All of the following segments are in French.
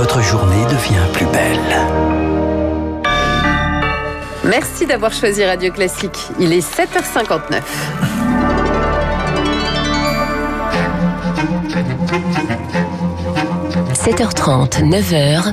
votre journée devient plus belle. Merci d'avoir choisi Radio Classique. Il est 7h59. – 7h30, 9h,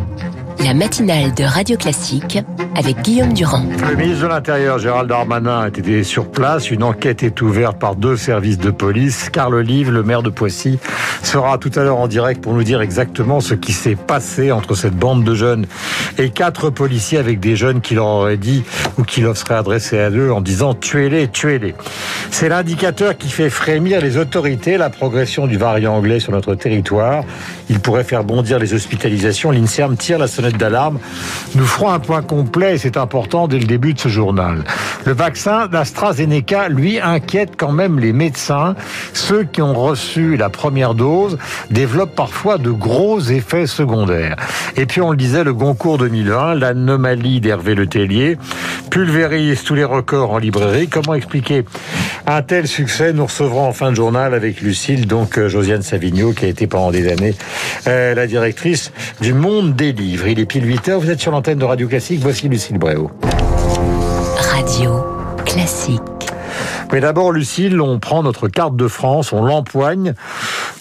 la matinale de Radio Classique avec Guillaume Durand. Le ministre de l'Intérieur, Gérald Darmanin, a été sur place. Une enquête est ouverte par deux services de police. Carl Olive, le maire de Poissy, sera tout à l'heure en direct pour nous dire exactement ce qui s'est passé entre cette bande de jeunes et quatre policiers avec des jeunes qui leur auraient dit ou qui leur seraient adressés à eux en disant tuez-les, tuez-les. C'est l'indicateur qui fait frémir les autorités, la progression du variant anglais sur notre territoire. Il pourrait faire bondir les hospitalisations. L'INSERM tire la sonnette d'alarme. Nous ferons un point complet et c'est important dès le début de ce journal. Le vaccin d'AstraZeneca, lui, inquiète quand même les médecins. Ceux qui ont reçu la première dose développent parfois de gros effets secondaires. Et puis on le disait, le Goncourt 2020, l'anomalie d'Hervé Le Tellier, pulvérise tous les records en librairie. Comment expliquer un tel succès? Nous recevrons en fin de journal avec Lucille, donc euh, Josiane Savigno, qui a été pendant des années euh, la directrice du Monde des livres. Il est pile 8 heures, vous êtes sur l'antenne de Radio Classique, voici Lucille Bréau. Radio Classique. Mais d'abord, Lucille, on prend notre carte de France, on l'empoigne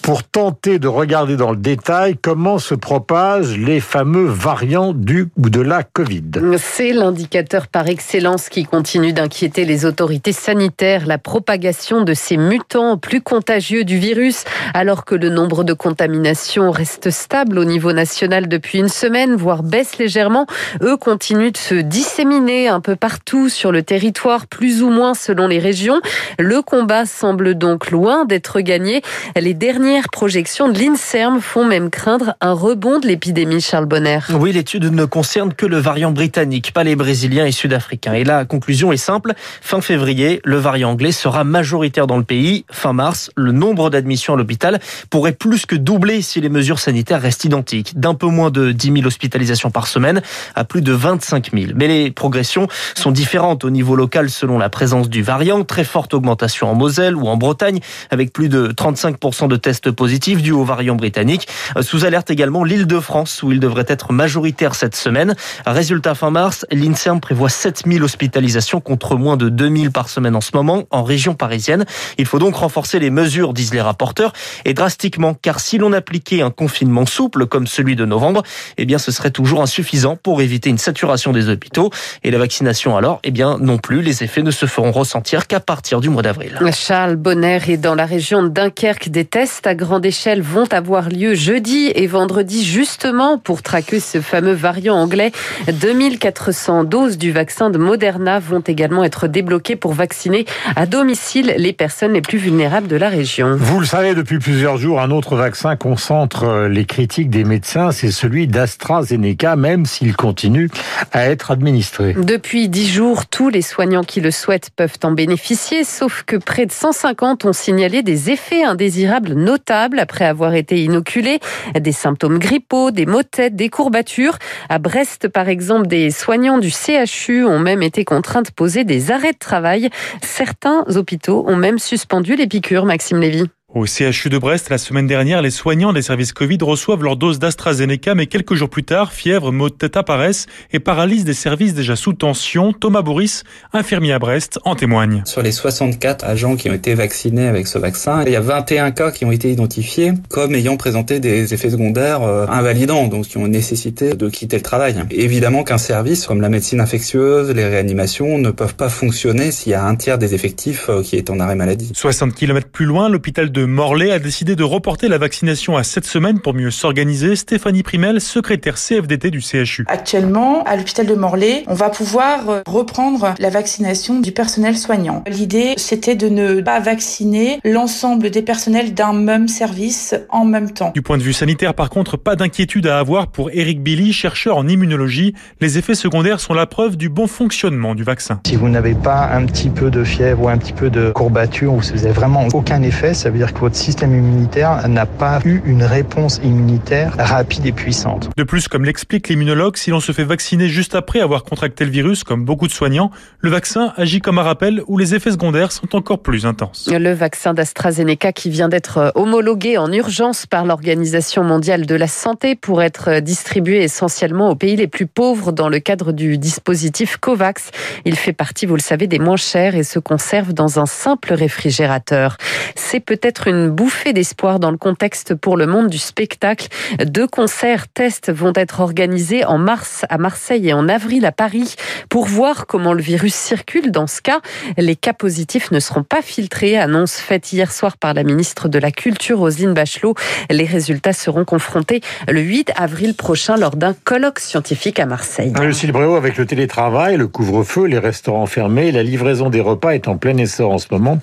pour tenter de regarder dans le détail comment se propagent les fameux variants du ou de la Covid. C'est l'indicateur par excellence qui continue d'inquiéter les autorités sanitaires, la propagation de ces mutants plus contagieux du virus, alors que le nombre de contaminations reste stable au niveau national depuis une semaine, voire baisse légèrement. Eux continuent de se disséminer un peu partout sur le territoire, plus ou moins selon les régions. Le combat semble donc loin d'être gagné. Les derniers projections de l'INSERM font même craindre un rebond de l'épidémie, Charles Bonner. Oui, l'étude ne concerne que le variant britannique, pas les Brésiliens et Sud-Africains. Et la conclusion est simple. Fin février, le variant anglais sera majoritaire dans le pays. Fin mars, le nombre d'admissions à l'hôpital pourrait plus que doubler si les mesures sanitaires restent identiques. D'un peu moins de 10 000 hospitalisations par semaine à plus de 25 000. Mais les progressions sont différentes au niveau local selon la présence du variant. Très forte augmentation en Moselle ou en Bretagne avec plus de 35% de tests positif dû au variant britannique. Euh, sous alerte également l'île de France où il devrait être majoritaire cette semaine. Résultat fin mars, l'INSERM prévoit 7000 hospitalisations contre moins de 2000 par semaine en ce moment en région parisienne. Il faut donc renforcer les mesures, disent les rapporteurs, et drastiquement, car si l'on appliquait un confinement souple comme celui de novembre, eh bien ce serait toujours insuffisant pour éviter une saturation des hôpitaux. Et la vaccination alors, eh bien non plus, les effets ne se feront ressentir qu'à partir du mois d'avril. Charles Bonner est dans la région de Dunkerque. Des tests à grande échelle vont avoir lieu jeudi et vendredi justement pour traquer ce fameux variant anglais. 2400 doses du vaccin de Moderna vont également être débloquées pour vacciner à domicile les personnes les plus vulnérables de la région. Vous le savez depuis plusieurs jours, un autre vaccin concentre euh, les critiques des médecins, c'est celui d'AstraZeneca, même s'il continue à être administré. Depuis dix jours, tous les soignants qui le souhaitent peuvent en bénéficier, sauf que près de 150 ont signalé des effets indésirables notables après avoir été inoculés. Des symptômes grippaux, des maux de tête, des courbatures. À Brest, par exemple, des soignants du CHU ont même été contraints de poser des arrêts de travail. Certains hôpitaux ont même suspendu les piqûres, Maxime Lévy. Au CHU de Brest, la semaine dernière, les soignants des services Covid reçoivent leur dose d'AstraZeneca, mais quelques jours plus tard, fièvre, maux de tête apparaissent et paralysent des services déjà sous tension. Thomas Boris, infirmier à Brest, en témoigne. Sur les 64 agents qui ont été vaccinés avec ce vaccin, il y a 21 cas qui ont été identifiés comme ayant présenté des effets secondaires euh, invalidants, donc qui ont nécessité de quitter le travail. évidemment qu'un service comme la médecine infectieuse, les réanimations ne peuvent pas fonctionner s'il y a un tiers des effectifs euh, qui est en arrêt maladie. 60 km plus loin, l'hôpital de Morlaix a décidé de reporter la vaccination à cette semaine pour mieux s'organiser. Stéphanie Primel, secrétaire CFDT du CHU. Actuellement, à l'hôpital de Morlaix, on va pouvoir euh, reprendre la vaccination du personnel soignant. L'idée, c'était de ne pas vacciner l'ensemble des personnels d'un même service en même temps. Du point de vue sanitaire, par contre, pas d'inquiétude à avoir pour Eric Billy, chercheur en immunologie. Les effets secondaires sont la preuve du bon fonctionnement du vaccin. Si vous n'avez pas un petit peu de fièvre ou un petit peu de courbature ou si vous n'avez vraiment aucun effet, ça veut dire c'est-à-dire que votre système immunitaire n'a pas eu une réponse immunitaire rapide et puissante. De plus, comme l'explique l'immunologue, si l'on se fait vacciner juste après avoir contracté le virus, comme beaucoup de soignants, le vaccin agit comme un rappel où les effets secondaires sont encore plus intenses. Le vaccin d'AstraZeneca qui vient d'être homologué en urgence par l'Organisation mondiale de la santé pour être distribué essentiellement aux pays les plus pauvres dans le cadre du dispositif COVAX. Il fait partie, vous le savez, des moins chers et se conserve dans un simple réfrigérateur. C'est peut-être une bouffée d'espoir dans le contexte pour le monde du spectacle. Deux concerts tests vont être organisés en mars à Marseille et en avril à Paris pour voir comment le virus circule. Dans ce cas, les cas positifs ne seront pas filtrés, annonce faite hier soir par la ministre de la Culture, Roselyne Bachelot. Les résultats seront confrontés le 8 avril prochain lors d'un colloque scientifique à Marseille. Le Bréau, avec le télétravail, le couvre-feu, les restaurants fermés, la livraison des repas est en plein essor en ce moment.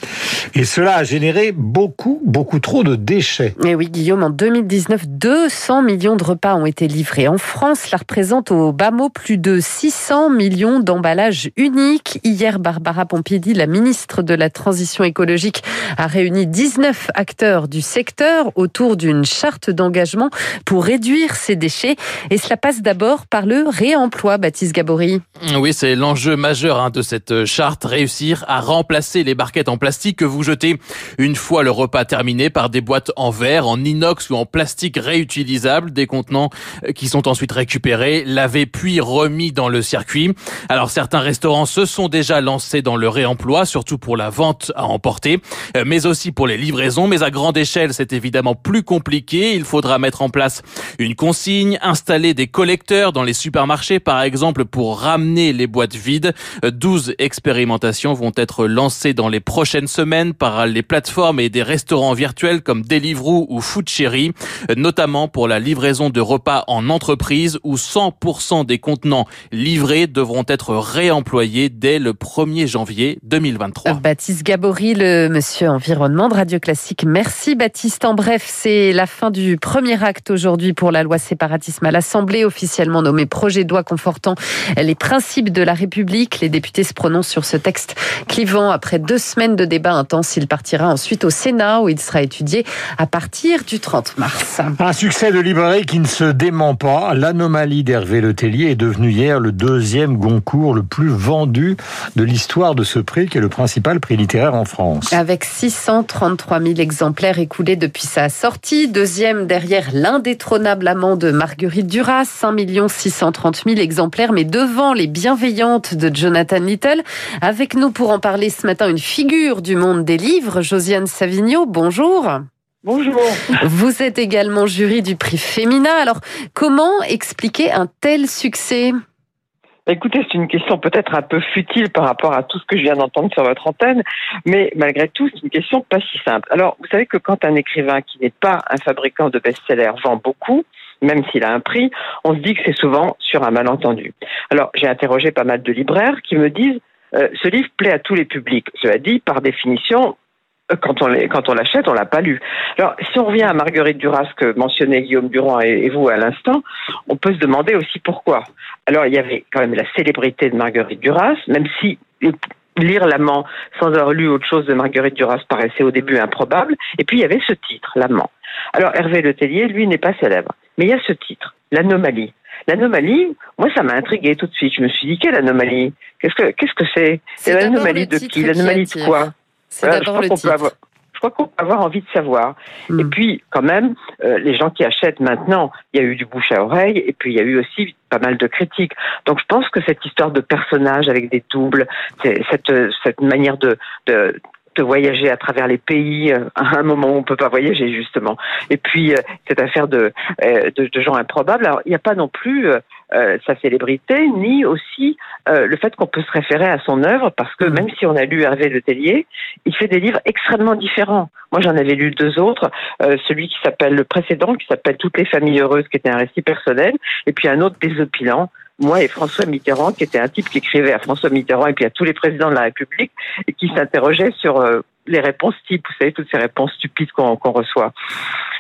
Et cela a généré beaucoup, beaucoup trop de déchets. Et oui, Guillaume, en 2019, 200 millions de repas ont été livrés. En France, cela représente au bas mot plus de 600 millions d'emballages uniques. Hier, Barbara Pompili, la ministre de la Transition écologique, a réuni 19 acteurs du secteur autour d'une charte d'engagement pour réduire ces déchets. Et cela passe d'abord par le réemploi, Baptiste Gabory. Oui, c'est l'enjeu majeur hein, de cette charte, réussir à remplacer les barquettes en plastique que vous jetez une fois le repas terminé par des boîtes en verre, en inox ou en plastique réutilisable, des contenants euh, qui sont ensuite récupérés, lavés puis remis dans le circuit. Alors certains restaurants se sont déjà lancés dans le réemploi, surtout pour la vente à emporter, euh, mais aussi pour les livraisons. Mais à grande échelle, c'est évidemment plus compliqué. Il faudra mettre en place une consigne, installer des collecteurs dans les supermarchés, par exemple, pour ramener les boîtes vides. 12 euh, expérimentations vont être lancées dans les prochaines semaines par les plateformes et des restaurants virtuels comme Deliveroo ou Foodcherry, notamment pour la livraison de repas en entreprise où 100% des contenants livrés devront être réemployés dès le 1er janvier 2023. Baptiste Gabory, le monsieur environnement de Radio Classique. Merci Baptiste. En bref, c'est la fin du premier acte aujourd'hui pour la loi séparatisme à l'Assemblée, officiellement nommé projet de loi confortant les principes de la République. Les députés se prononcent sur ce texte clivant après deux semaines de débat intense. Il partira ensuite au Sénat où il sera étudié à partir du 30 mars. Un succès de librairie qui ne se dément pas. L'anomalie d'Hervé Letellier est devenue hier le deuxième Goncourt le plus vendu de l'histoire de ce prix qui est le principal prix littéraire en France. Avec 633 000 exemplaires écoulés depuis sa sortie. Deuxième derrière l'indétrônable amant de Marguerite Duras, 5 630 000 exemplaires, mais devant les bienveillantes de Jonathan Little. Avec nous pour en parler ce matin, une figure du monde des livres, Josiane Savigno. Bonjour. Bonjour. Vous êtes également jury du prix Féminin. Alors, comment expliquer un tel succès? Écoutez, c'est une question peut-être un peu futile par rapport à tout ce que je viens d'entendre sur votre antenne, mais malgré tout, c'est une question pas si simple. Alors, vous savez que quand un écrivain qui n'est pas un fabricant de best-sellers vend beaucoup, même s'il a un prix, on se dit que c'est souvent sur un malentendu. Alors, j'ai interrogé pas mal de libraires qui me disent euh, ce livre plaît à tous les publics. Cela dit, par définition, quand on quand on l'achète, on l'a pas lu. Alors, si on revient à Marguerite Duras que mentionnait Guillaume Durand et, vous à l'instant, on peut se demander aussi pourquoi. Alors, il y avait quand même la célébrité de Marguerite Duras, même si lire L'amant sans avoir lu autre chose de Marguerite Duras paraissait au début improbable. Et puis il y avait ce titre, L'amant. Alors Hervé Letellier, lui, n'est pas célèbre, mais il y a ce titre, L'anomalie. L'anomalie, moi, ça m'a intrigué tout de suite. Je me suis dit, quelle anomalie? Qu'est-ce que qu'est-ce que c'est? C'est l'anomalie de qui? L'anomalie de quoi? C'est d'abord le titre je crois qu'on peut avoir envie de savoir. Hmm. Et puis, quand même, euh, les gens qui achètent maintenant, il y a eu du bouche à oreille, et puis il y a eu aussi pas mal de critiques. Donc, je pense que cette histoire de personnage avec des doubles, cette, cette manière de, de de voyager à travers les pays euh, à un moment où on peut pas voyager justement. Et puis euh, cette affaire de, de, de gens improbables. Alors il n'y a pas non plus euh, sa célébrité, ni aussi euh, le fait qu'on peut se référer à son œuvre, parce que mm. même si on a lu Hervé Le Tellier, il fait des livres extrêmement différents. Moi, j'en avais lu deux autres, euh, celui qui s'appelle le précédent, qui s'appelle Toutes les familles heureuses, qui était un récit personnel, et puis un autre désopilant, moi et François Mitterrand, qui était un type qui écrivait à François Mitterrand et puis à tous les présidents de la République, et qui s'interrogeait sur les réponses types, vous savez, toutes ces réponses stupides qu'on reçoit.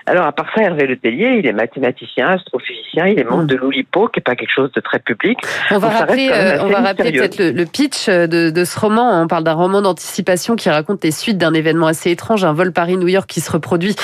Alors, à part ça, Hervé Letellier, il est mathématicien, astrophysicien, il est membre de l'Oulipo, qui est pas quelque chose de très public. On va rappeler, euh, on va rappeler peut-être le, pitch de, de, ce roman. On parle d'un roman d'anticipation qui raconte les suites d'un événement assez étrange, un vol Paris-New York qui se reproduit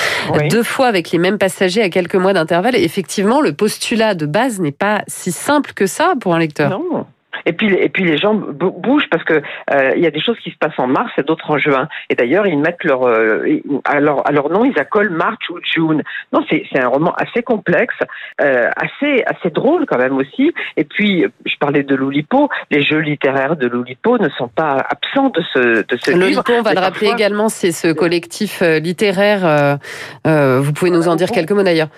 deux fois avec les mêmes passagers à quelques mois d'intervalle. effectivement, le postulat de base n'est pas si simple que ça pour un lecteur. Non. Et puis, et puis les gens bougent parce que euh, il y a des choses qui se passent en mars et d'autres en juin. Et d'ailleurs, ils mettent leur euh, à, leur, à leur nom, ils accolent March ou June. Non, c'est un roman assez complexe, euh, assez assez drôle quand même aussi. Et puis, je parlais de Loulipo. Les jeux littéraires de Loulipo ne sont pas absents de ce de ce livre. on va le rappeler également, c'est ce collectif littéraire. vous pouvez nous en dire quelques mots d'ailleurs.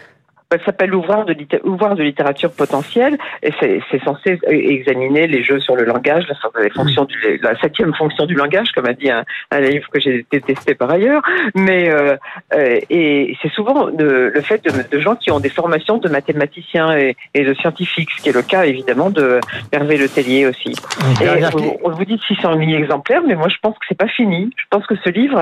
Ça s'appelle l'ouvrage de, de littérature potentielle et c'est censé examiner les jeux sur le langage, la, fonctions du, la septième fonction du langage, comme a dit un, livre que j'ai détesté par ailleurs. Mais euh, euh, et c'est souvent le, fait de, gens qui ont des formations de mathématiciens et, de scientifiques, ce qui est le cas évidemment de Hervé Letellier aussi. on, vous dit 600 000 exemplaires, mais moi je pense que c'est pas fini. Je pense que ce livre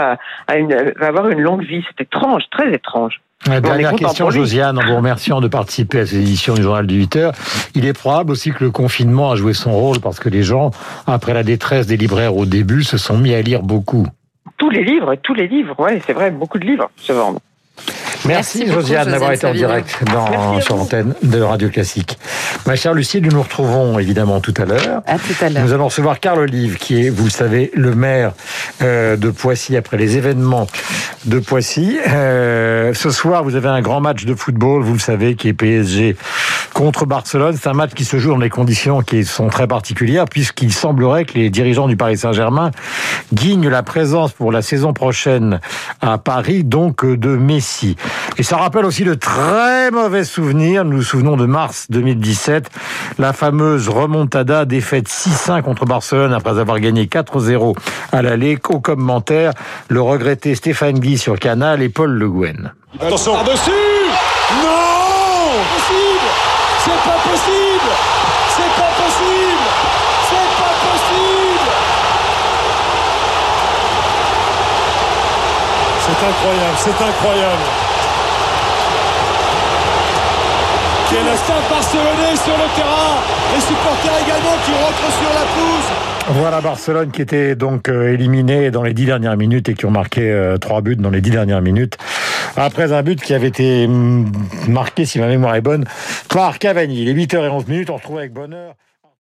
a une, va avoir une longue vie. C'est étrange, très étrange. Dernière question, Josiane, en vous remerciant de participer à ces éditions du journal du 8 heures. Il est probable aussi que le confinement a joué son rôle parce que les gens, après la détresse des libraires au début, se sont mis à lire beaucoup. Tous les livres, tous les livres, ouais, c'est vrai, beaucoup de livres se vendent. Merci, Josiane d'avoir été en direct dans, sur l'antenne de Radio Classique. Ma chère Lucie, nous nous retrouvons évidemment tout à l'heure. À tout à l'heure. Nous allons recevoir Carl Olive, qui est, vous le savez, le maire euh, de Poissy après les événements de Poissy. Euh, ce soir, vous avez un grand match de football, vous le savez, qui est PSG contre Barcelone. C'est un match qui se joue dans des conditions qui sont très particulières, puisqu'il semblerait que les dirigeants du Paris Saint-Germain guignent la présence pour la saison prochaine à Paris, donc de Messi. Et ça rappelle aussi de très mauvais souvenirs. Nous nous souvenons de mars 2017, la fameuse remontada défaite 6-1 contre Barcelone après avoir gagné 4-0 à l'aller. Au commentaire, le regretté Stéphane Guy sur Canal et Paul Le Guen. Attention. Par-dessus Non possible C'est pas possible C'est pas possible C'est pas possible C'est incroyable, c'est incroyable Le stade barcelonais sur le terrain. Également qui sur la. Voilà Barcelone qui était donc euh, éliminé dans les dix dernières minutes et qui ont marqué euh, trois buts dans les dix dernières minutes. Après un but qui avait été mm, marqué, si ma mémoire est bonne, par Cavani. Les 8h11 minutes, on retrouve avec bonheur.